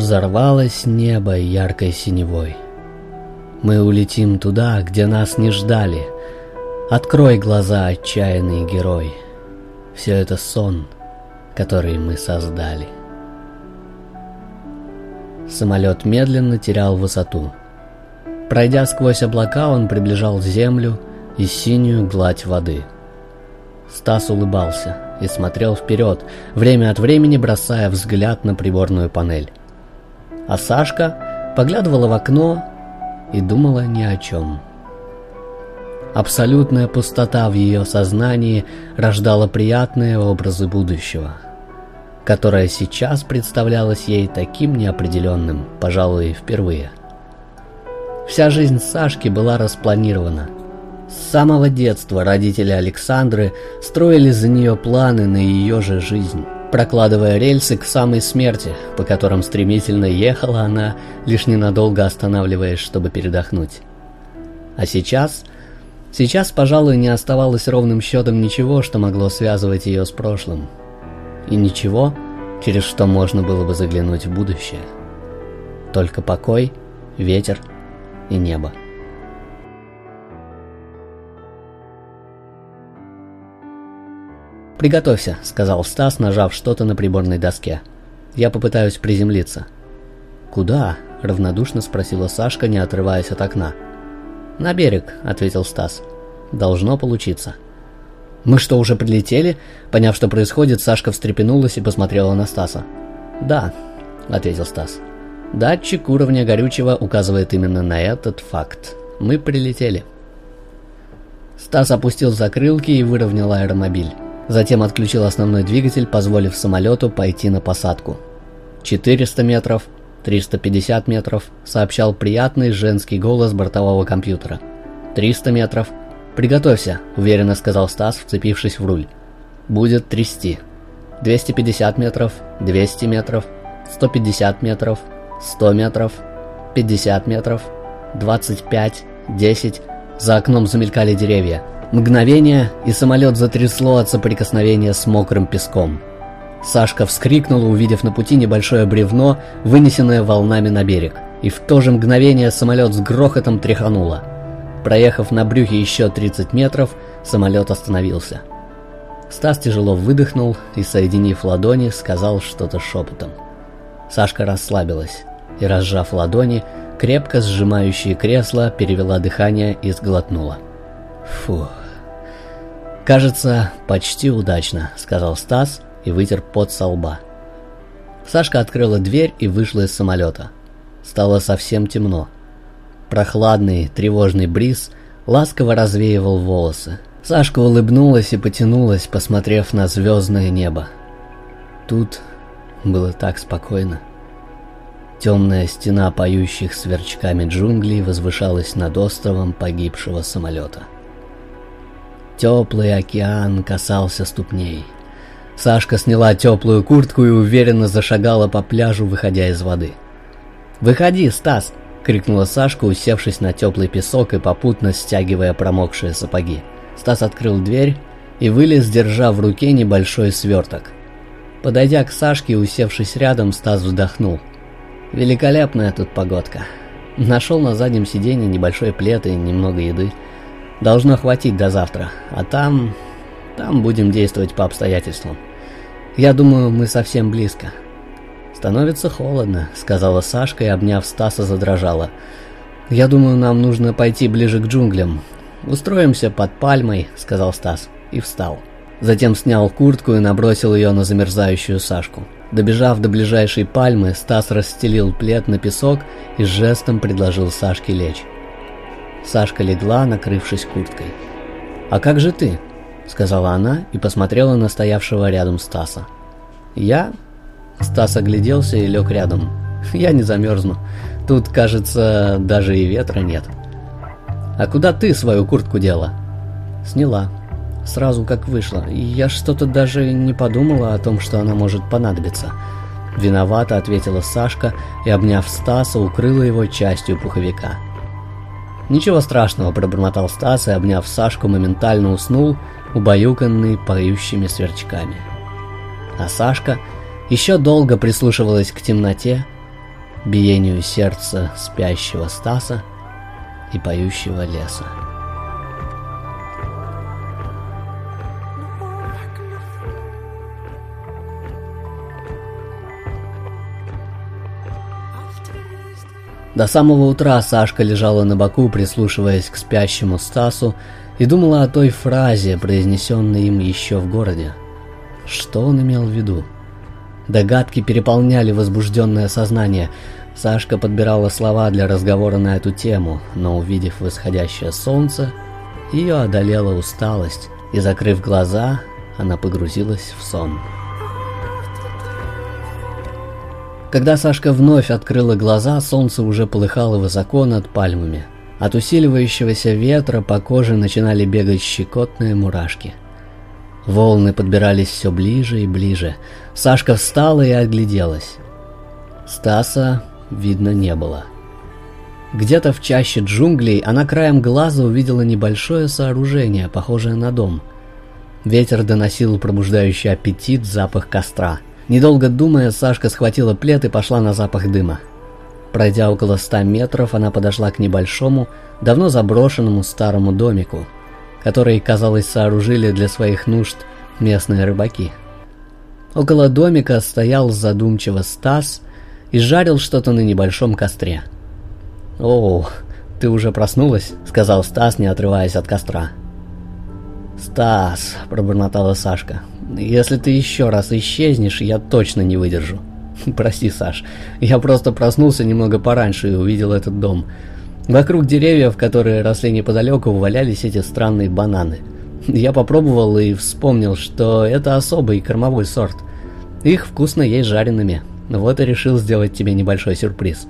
Взорвалось небо яркой синевой. Мы улетим туда, где нас не ждали. Открой глаза, отчаянный герой. Все это сон, который мы создали. Самолет медленно терял высоту. Пройдя сквозь облака, он приближал землю и синюю гладь воды. Стас улыбался и смотрел вперед, время от времени бросая взгляд на приборную панель. А Сашка поглядывала в окно и думала ни о чем. Абсолютная пустота в ее сознании рождала приятные образы будущего, которое сейчас представлялось ей таким неопределенным, пожалуй, впервые. Вся жизнь Сашки была распланирована. С самого детства родители Александры строили за нее планы на ее же жизнь, прокладывая рельсы к самой смерти, по которым стремительно ехала она, лишь ненадолго останавливаясь, чтобы передохнуть. А сейчас – Сейчас, пожалуй, не оставалось ровным счетом ничего, что могло связывать ее с прошлым. И ничего, через что можно было бы заглянуть в будущее. Только покой, ветер и небо. «Приготовься», — сказал Стас, нажав что-то на приборной доске. «Я попытаюсь приземлиться». «Куда?» — равнодушно спросила Сашка, не отрываясь от окна. «На берег», — ответил Стас. «Должно получиться». «Мы что, уже прилетели?» Поняв, что происходит, Сашка встрепенулась и посмотрела на Стаса. «Да», — ответил Стас. «Датчик уровня горючего указывает именно на этот факт. Мы прилетели». Стас опустил закрылки и выровнял аэромобиль. Затем отключил основной двигатель, позволив самолету пойти на посадку. 400 метров, 350 метров, сообщал приятный женский голос бортового компьютера. 300 метров. Приготовься, уверенно сказал Стас, вцепившись в руль. Будет трясти. 250 метров, 200 метров, 150 метров, 100 метров, 50 метров, 25, 10. За окном замелькали деревья. Мгновение, и самолет затрясло от соприкосновения с мокрым песком. Сашка вскрикнула, увидев на пути небольшое бревно, вынесенное волнами на берег. И в то же мгновение самолет с грохотом тряхануло. Проехав на брюхе еще 30 метров, самолет остановился. Стас тяжело выдохнул и, соединив ладони, сказал что-то шепотом. Сашка расслабилась и, разжав ладони, крепко сжимающие кресло, перевела дыхание и сглотнула. «Фу. Кажется, почти удачно», — сказал Стас, — и вытер пот со лба. Сашка открыла дверь и вышла из самолета. Стало совсем темно. Прохладный, тревожный бриз ласково развеивал волосы. Сашка улыбнулась и потянулась, посмотрев на звездное небо. Тут было так спокойно. Темная стена поющих сверчками джунглей возвышалась над островом погибшего самолета. Теплый океан касался ступней — Сашка сняла теплую куртку и уверенно зашагала по пляжу, выходя из воды. «Выходи, Стас!» — крикнула Сашка, усевшись на теплый песок и попутно стягивая промокшие сапоги. Стас открыл дверь и вылез, держа в руке небольшой сверток. Подойдя к Сашке и усевшись рядом, Стас вздохнул. «Великолепная тут погодка. Нашел на заднем сиденье небольшой плед и немного еды. Должно хватить до завтра, а там... там будем действовать по обстоятельствам». Я думаю, мы совсем близко. Становится холодно, сказала Сашка и, обняв Стаса, задрожала. Я думаю, нам нужно пойти ближе к джунглям. Устроимся под пальмой, сказал Стас и встал. Затем снял куртку и набросил ее на замерзающую Сашку. Добежав до ближайшей пальмы, Стас расстелил плед на песок и жестом предложил Сашке лечь. Сашка легла, накрывшись курткой. «А как же ты?» сказала она и посмотрела на стоявшего рядом Стаса. «Я?» Стас огляделся и лег рядом. «Я не замерзну. Тут, кажется, даже и ветра нет». «А куда ты свою куртку дела?» «Сняла. Сразу как вышла. Я что-то даже не подумала о том, что она может понадобиться». Виновато ответила Сашка и, обняв Стаса, укрыла его частью пуховика. «Ничего страшного», – пробормотал Стас и, обняв Сашку, моментально уснул, убаюканный поющими сверчками. А Сашка еще долго прислушивалась к темноте биению сердца спящего Стаса и поющего леса. До самого утра Сашка лежала на боку, прислушиваясь к спящему Стасу, и думала о той фразе, произнесенной им еще в городе. Что он имел в виду? Догадки переполняли возбужденное сознание. Сашка подбирала слова для разговора на эту тему, но увидев восходящее солнце, ее одолела усталость, и, закрыв глаза, она погрузилась в сон. Когда Сашка вновь открыла глаза, солнце уже полыхало высоко над пальмами. От усиливающегося ветра по коже начинали бегать щекотные мурашки. Волны подбирались все ближе и ближе. Сашка встала и огляделась. Стаса видно не было. Где-то в чаще джунглей она краем глаза увидела небольшое сооружение, похожее на дом. Ветер доносил пробуждающий аппетит запах костра – Недолго думая, Сашка схватила плед и пошла на запах дыма. Пройдя около ста метров, она подошла к небольшому, давно заброшенному старому домику, который, казалось, сооружили для своих нужд местные рыбаки. Около домика стоял задумчиво Стас и жарил что-то на небольшом костре. «О, ты уже проснулась?» — сказал Стас, не отрываясь от костра. «Стас», — пробормотала Сашка, если ты еще раз исчезнешь, я точно не выдержу. Прости, Саш, я просто проснулся немного пораньше и увидел этот дом. Вокруг деревьев, которые росли неподалеку, валялись эти странные бананы. Я попробовал и вспомнил, что это особый кормовой сорт. Их вкусно есть жареными. Вот и решил сделать тебе небольшой сюрприз.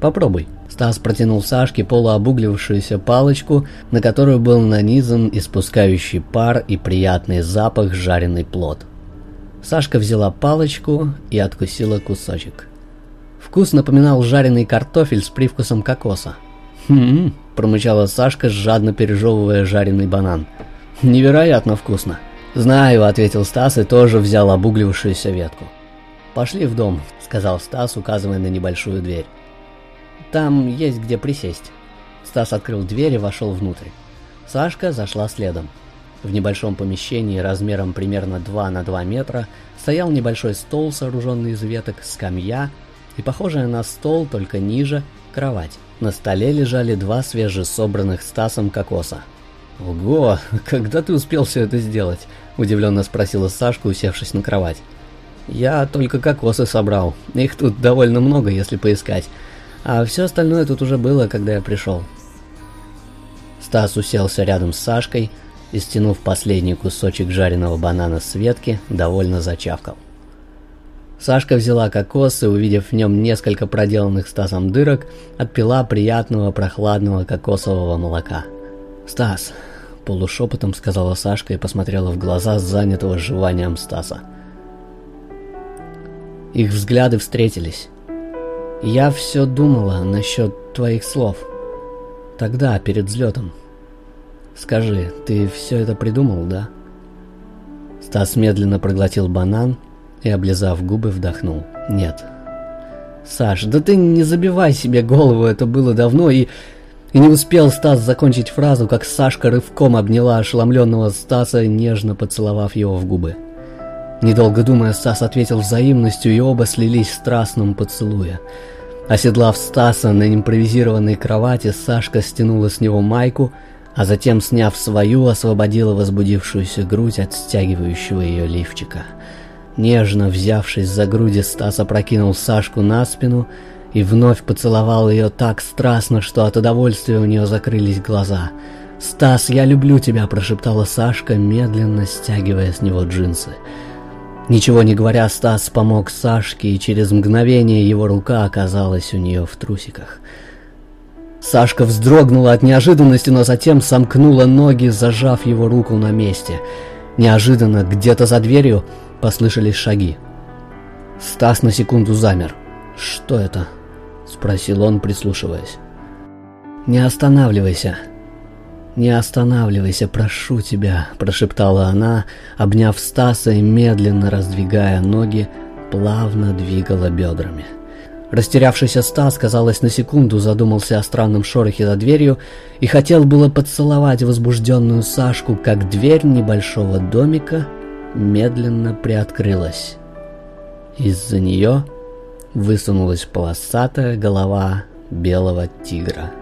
Попробуй. Стас протянул Сашке полуобуглившуюся палочку, на которую был нанизан испускающий пар и приятный запах жареный плод. Сашка взяла палочку и откусила кусочек. Вкус напоминал жареный картофель с привкусом кокоса. «Хм-хм», промычала Сашка, жадно пережевывая жареный банан. «Невероятно вкусно». «Знаю», — ответил Стас и тоже взял обуглившуюся ветку. «Пошли в дом», — сказал Стас, указывая на небольшую дверь. Там есть где присесть. Стас открыл дверь и вошел внутрь. Сашка зашла следом. В небольшом помещении размером примерно 2 на 2 метра стоял небольшой стол, сооруженный из веток, скамья и похожая на стол, только ниже, кровать. На столе лежали два свежесобранных Стасом кокоса. «Ого, когда ты успел все это сделать?» – удивленно спросила Сашка, усевшись на кровать. «Я только кокосы собрал. Их тут довольно много, если поискать. А все остальное тут уже было, когда я пришел. Стас уселся рядом с Сашкой и, стянув последний кусочек жареного банана с ветки, довольно зачавкал. Сашка взяла кокос и, увидев в нем несколько проделанных Стасом дырок, отпила приятного прохладного кокосового молока. «Стас», — полушепотом сказала Сашка и посмотрела в глаза занятого жеванием Стаса. Их взгляды встретились. Я все думала насчет твоих слов. Тогда, перед взлетом. Скажи, ты все это придумал, да? Стас медленно проглотил банан и, облизав губы, вдохнул. Нет. Саш, да ты не забивай себе голову, это было давно, и... И не успел Стас закончить фразу, как Сашка рывком обняла ошеломленного Стаса, нежно поцеловав его в губы. Недолго думая, Стас ответил взаимностью, и оба слились в страстном поцелуе. Оседлав Стаса на импровизированной кровати, Сашка стянула с него майку, а затем, сняв свою, освободила возбудившуюся грудь от стягивающего ее лифчика. Нежно взявшись за груди, Стас опрокинул Сашку на спину и вновь поцеловал ее так страстно, что от удовольствия у нее закрылись глаза. «Стас, я люблю тебя!» – прошептала Сашка, медленно стягивая с него джинсы. Ничего не говоря, Стас помог Сашке, и через мгновение его рука оказалась у нее в трусиках. Сашка вздрогнула от неожиданности, но затем сомкнула ноги, зажав его руку на месте. Неожиданно, где-то за дверью, послышались шаги. Стас на секунду замер. «Что это?» — спросил он, прислушиваясь. «Не останавливайся», «Не останавливайся, прошу тебя», – прошептала она, обняв Стаса и медленно раздвигая ноги, плавно двигала бедрами. Растерявшийся Стас, казалось, на секунду задумался о странном шорохе за дверью и хотел было поцеловать возбужденную Сашку, как дверь небольшого домика медленно приоткрылась. Из-за нее высунулась полосатая голова белого тигра.